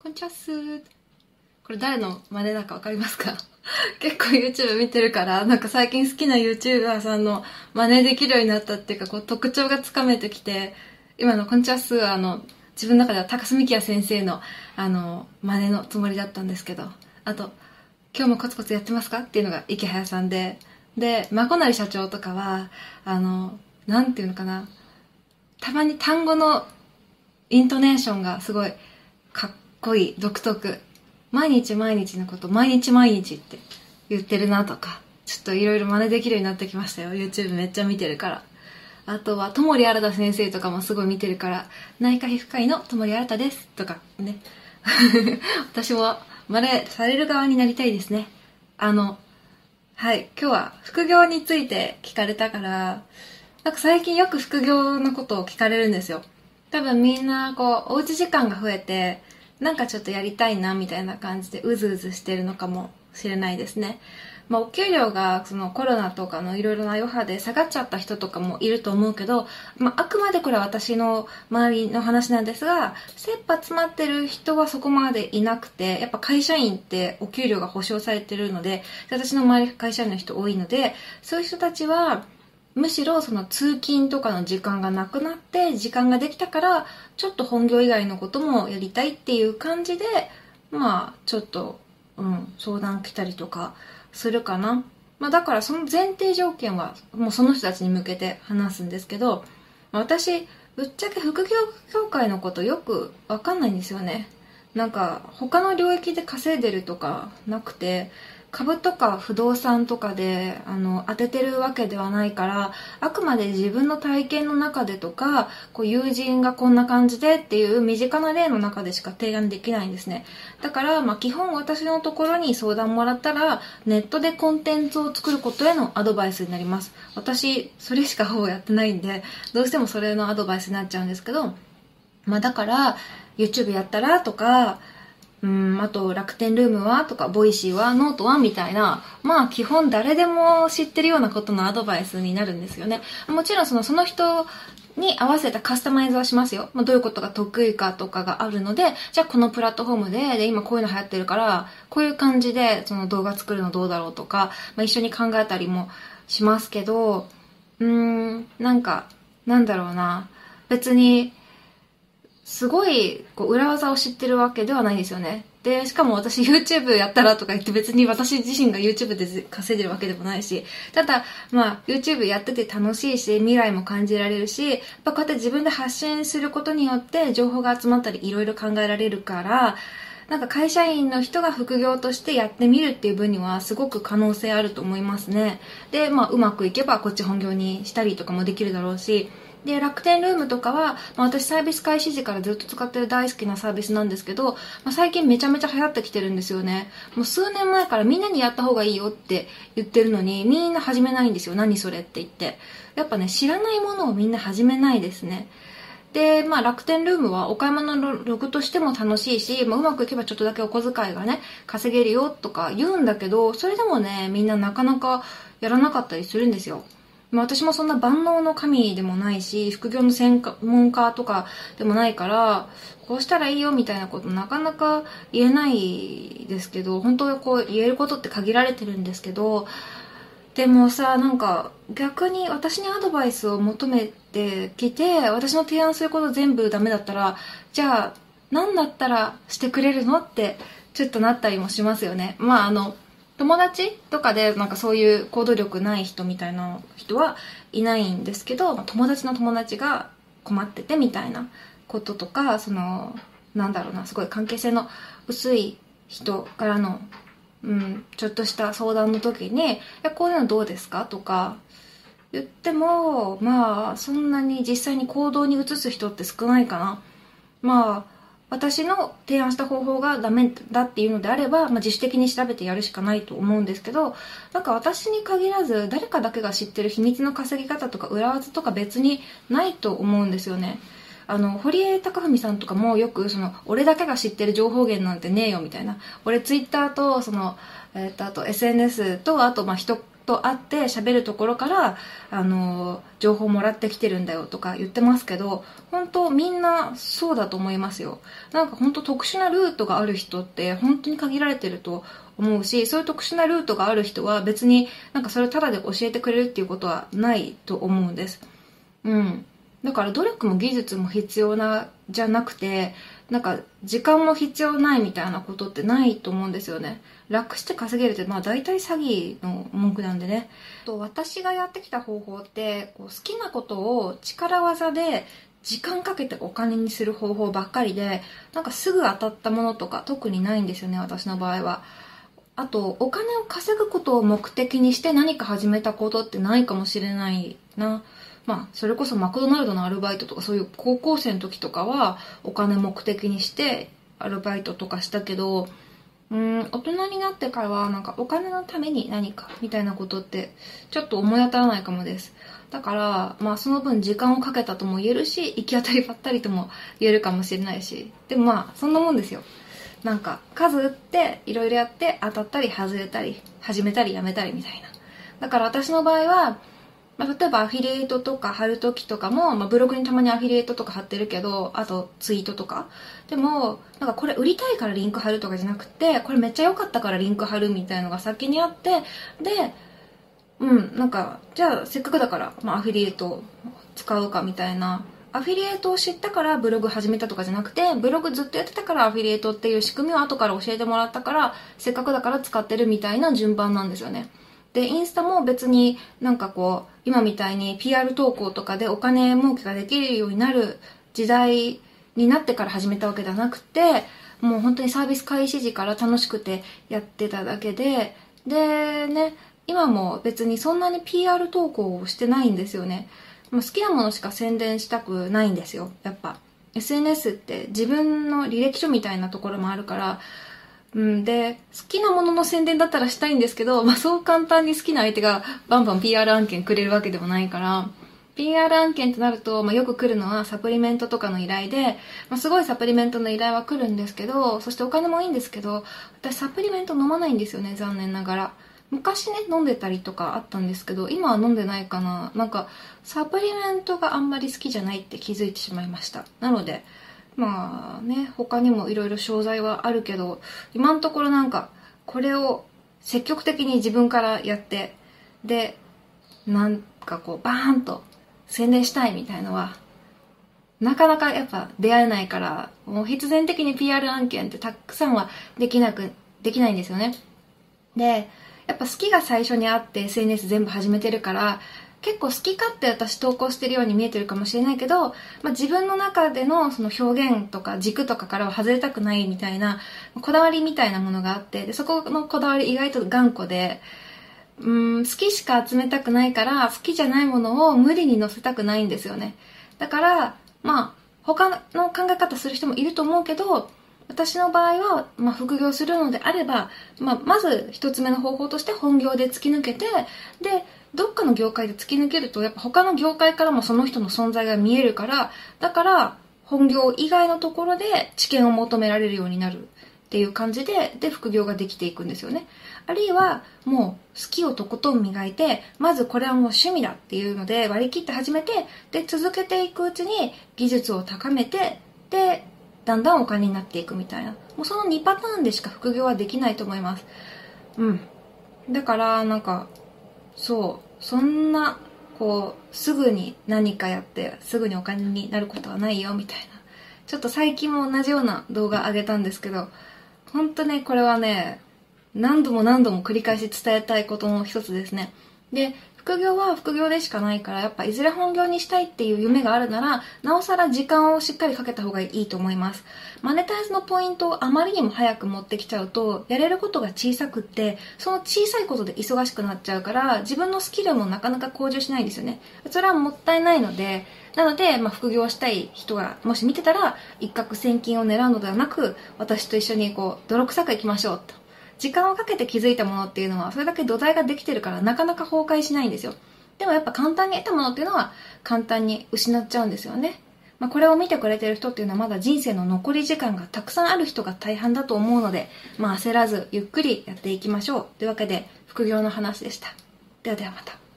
こんちゃっすこれ誰の真似だかわかりますか？結構 YouTube 見てるから、なんか最近好きな YouTuber さんの真似できるようになったっていうか、こう特徴がつかめてきて、今のこんちゃっすあの、自分の中では高須幹也先生のあの、真似のつもりだったんですけど、あと、今日もコツコツやってますか？っていうのが池早さんで、で、まこなり社長とかは、あの、なんていうのかな、たまに単語のイントネーションがすごいかっこいい、独特。毎日毎日のこと、毎日毎日って言ってるなとか、ちょっといろいろ真似できるようになってきましたよ。YouTube めっちゃ見てるから。あとは、ともりあらた先生とかもすごい見てるから、内科皮膚科医のともりあらたです。とか、ね。私も真似される側になりたいですね。あの、はい、今日は副業について聞かれたから、なんか最近よく副業のことを聞かれるんですよ。多分みんなこう、おうち時間が増えて、なんかちょっとやりたいなみたいな感じでうずうずしてるのかもしれないですね。まあ、お給料がそのコロナとかのいろいろな余波で下がっちゃった人とかもいると思うけど、まあ、あくまでこれは私の周りの話なんですが、切羽詰まってる人はそこまでいなくて、やっぱ会社員ってお給料が保証されてるので、私の周り会社員の人多いので、そういう人たちは、むしろその通勤とかの時間がなくなって時間ができたからちょっと本業以外のこともやりたいっていう感じでまあちょっと、うん、相談来たりとかするかな、まあ、だからその前提条件はもうその人たちに向けて話すんですけど私ぶっちゃけ副業協会のことよくわかんないんですよね。なんか他の領域で稼いでるとかなくて株とか不動産とかであの当ててるわけではないからあくまで自分の体験の中でとかこう友人がこんな感じでっていう身近な例の中でしか提案できないんですね。だから、まあ、基本私のところに相談もらったらネットでコンテンツを作ることへのアドバイスになります。私それしかほぼやってないんでどうしてもそれのアドバイスになっちゃうんですけどまあだから YouTube やったらとかうん、あと楽天 ROOM はとか、 Voicy は、ノートはみたいな、まあ基本誰でも知ってるようなことのアドバイスになるんですよね。もちろんそのその人に合わせたカスタマイズはしますよ。まあ、どういうことが得意かとかがあるので、じゃあこのプラットフォームで、で、今こういうの流行ってるから、こういう感じでその動画作るのどうだろうとか、まあ、一緒に考えたりもしますけど、うーん、なんか、なんだろうな。別に、すごいこう裏技を知ってるわけではないんですよね。で、しかも私 YouTube やったらとか言って別に私自身が YouTube で稼いでるわけでもないし、ただ、まあ YouTube やってて楽しいし、未来も感じられるし、やっぱこうやって自分で発信することによって情報が集まったりいろいろ考えられるから、なんか会社員の人が副業としてやってみるっていう分にはすごく可能性あると思いますね。で、まあうまくいけばこっち本業にしたりとかもできるだろうし、で、楽天ルームとかは、まあ、私サービス開始時からずっと使ってる大好きなサービスなんですけど、まあ、最近めちゃめちゃ流行ってきてるんですよね。もう数年前からみんなにやった方がいいよって言ってるのに、みんな始めないんですよ。何それって言って。やっぱね、知らないものをみんな始めないですね。で、まあ楽天ルームはお買い物のログとしても楽しいし、まあ、うまくいけばちょっとだけお小遣いがね、稼げるよとか言うんだけど、それでもね、みんななかなかやらなかったりするんですよ。まあ、私もそんな万能の神でもないし、副業の専門家とかでもないから、こうしたらいいよみたいなことなかなか言えないですけど、本当にこう言えることって限られてるんですけど、でもさ、なんか逆に私にアドバイスを求めてきて、私の提案すること全部ダメだったら、じゃあ何だったらしてくれるのってちょっとなったりもしますよね。まああの、友達とかでなんかそういう行動力ない人みたいな人はいないんですけど、友達の友達が困っててみたいなこととか、その、なんだろうな、すごい関係性の薄い人からの、うん、ちょっとした相談の時に、いや、こういうのどうですか？とか言っても、まあ、そんなに実際に行動に移す人って少ないかな。まあ、私の提案した方法がダメだっていうのであれば、まあ、自主的に調べてやるしかないと思うんですけど、なんか私に限らず誰かだけが知ってる秘密の稼ぎ方とか裏技とか別にないと思うんですよね。あの、堀江貴文さんとかもよく、その、俺だけが知ってる情報源なんてねえよみたいな。俺ツイッターと、その、えっ、と、あと SNS と、あと、ま、人と会って喋るところからあの情報もらってきてるんだよとか言ってますけど本当みんなそうだと思いますよ。なんか本当特殊なルートがある人って本当に限られてると思うしそういう特殊なルートがある人は別になんかそれただで教えてくれるっていうことはないと思うんです。うん。だから努力も技術も必要なじゃなくてなんか時間も必要ないみたいなことってないと思うんですよね。楽して稼げるってまあ大体詐欺の文句なんでね。と私がやってきた方法ってこう好きなことを力技で時間かけてお金にする方法ばっかりでなんかすぐ当たったものとか特にないんですよね私の場合は。あとお金を稼ぐことを目的にして何か始めたことってないかもしれないな。まあ、それこそマクドナルドのアルバイトとかそういう高校生の時とかはお金目的にしてアルバイトとかしたけどうん大人になってからはなんかお金のために何かみたいなことってちょっと思い当たらないかもです。だからまあその分時間をかけたとも言えるし行き当たりばったりとも言えるかもしれないし。でもまあそんなもんですよ。なんか数打っていろいろやって当たったり外れたり始めたりやめたりみたいな。だから私の場合はまあ、例えばアフィリエイトとか貼るときとかも、まあ、ブログにたまにアフィリエイトとか貼ってるけど、あとツイートとか。でも、なんかこれ売りたいからリンク貼るとかじゃなくて、これめっちゃ良かったからリンク貼るみたいのが先にあって、で、うん、なんか、じゃあせっかくだから、まあ、アフィリエイト使うかみたいな。アフィリエイトを知ったからブログ始めたとかじゃなくて、ブログずっとやってたからアフィリエイトっていう仕組みを後から教えてもらったから、せっかくだから使ってるみたいな順番なんですよね。で、インスタも別になんかこう、今みたいに PR 投稿とかでお金儲けができるようになる時代になってから始めたわけではなくて、もう本当にサービス開始時から楽しくてやってただけで、でね、今も別にそんなに PR 投稿をしてないんですよね。もう好きなものしか宣伝したくないんですよ、やっぱ。SNS って自分の履歴書みたいなところもあるから、うん、で、好きなものの宣伝だったらしたいんですけど、まあそう簡単に好きな相手がバンバン PR 案件くれるわけでもないから、PR 案件となると、まあ、よく来るのはサプリメントとかの依頼で、まあ、すごいサプリメントの依頼は来るんですけど、そしてお金もいいんですけど、私サプリメント飲まないんですよね、残念ながら。昔ね、飲んでたりとかあったんですけど、今は飲んでないかな。なんか、サプリメントがあんまり好きじゃないって気づいてしまいました。なので、まあね、他にもいろいろ商材はあるけど、今のところなんか、これを積極的に自分からやって、で、なんかこう、バーンと宣伝したいみたいのは、なかなかやっぱ出会えないから、もう必然的に PR 案件ってたくさんはできなく、できないんですよね。で、やっぱ好きが最初にあって SNS 全部始めてるから、結構好き勝手私投稿してるように見えてるかもしれないけど、まあ、自分の中でのその表現とか軸とかからは外れたくないみたいなこだわりみたいなものがあってでそこのこだわり意外と頑固でうん好きしか集めたくないから好きじゃないものを無理に載せたくないんですよね。だからまあ他の考え方する人もいると思うけど私の場合は、まあ、副業するのであれば、まあ、まず一つ目の方法として本業で突き抜けてでどっかの業界で突き抜けるとやっぱ他の業界からもその人の存在が見えるからだから本業以外のところで知見を求められるようになるっていう感じでで副業ができていくんですよね。あるいはもう好きをとことん磨いてまずこれはもう趣味だっていうので割り切って始めてで続けていくうちに技術を高めてでだんだんお金になっていくみたいな。もうその2パターンでしか副業はできないと思います。うん。だからなんかそう。そんなこうすぐに何かやってすぐにお金になることはないよみたいな。ちょっと最近も同じような動画上げたんですけど本当ねこれはね何度も何度も繰り返し伝えたいことの一つですね。で副業は副業でしかないからやっぱいずれ本業にしたいっていう夢があるならなおさら時間をしっかりかけた方がいいと思います。マネタイズのポイントをあまりにも早く持ってきちゃうとやれることが小さくってその小さいことで忙しくなっちゃうから自分のスキルもなかなか向上しないんですよね。それはもったいないのでなので、まあ、副業したい人がもし見てたら一攫千金を狙うのではなく私と一緒にこう泥臭くいきましょうと。時間をかけて気づいたものっていうのはそれだけ土台ができてるからなかなか崩壊しないんですよ。でもやっぱ簡単に得たものっていうのは簡単に失っちゃうんですよね。まあ、これを見てくれてる人っていうのはまだ人生の残り時間がたくさんある人が大半だと思うので、まあ、焦らずゆっくりやっていきましょう。というわけで副業の話でした。ではではまた。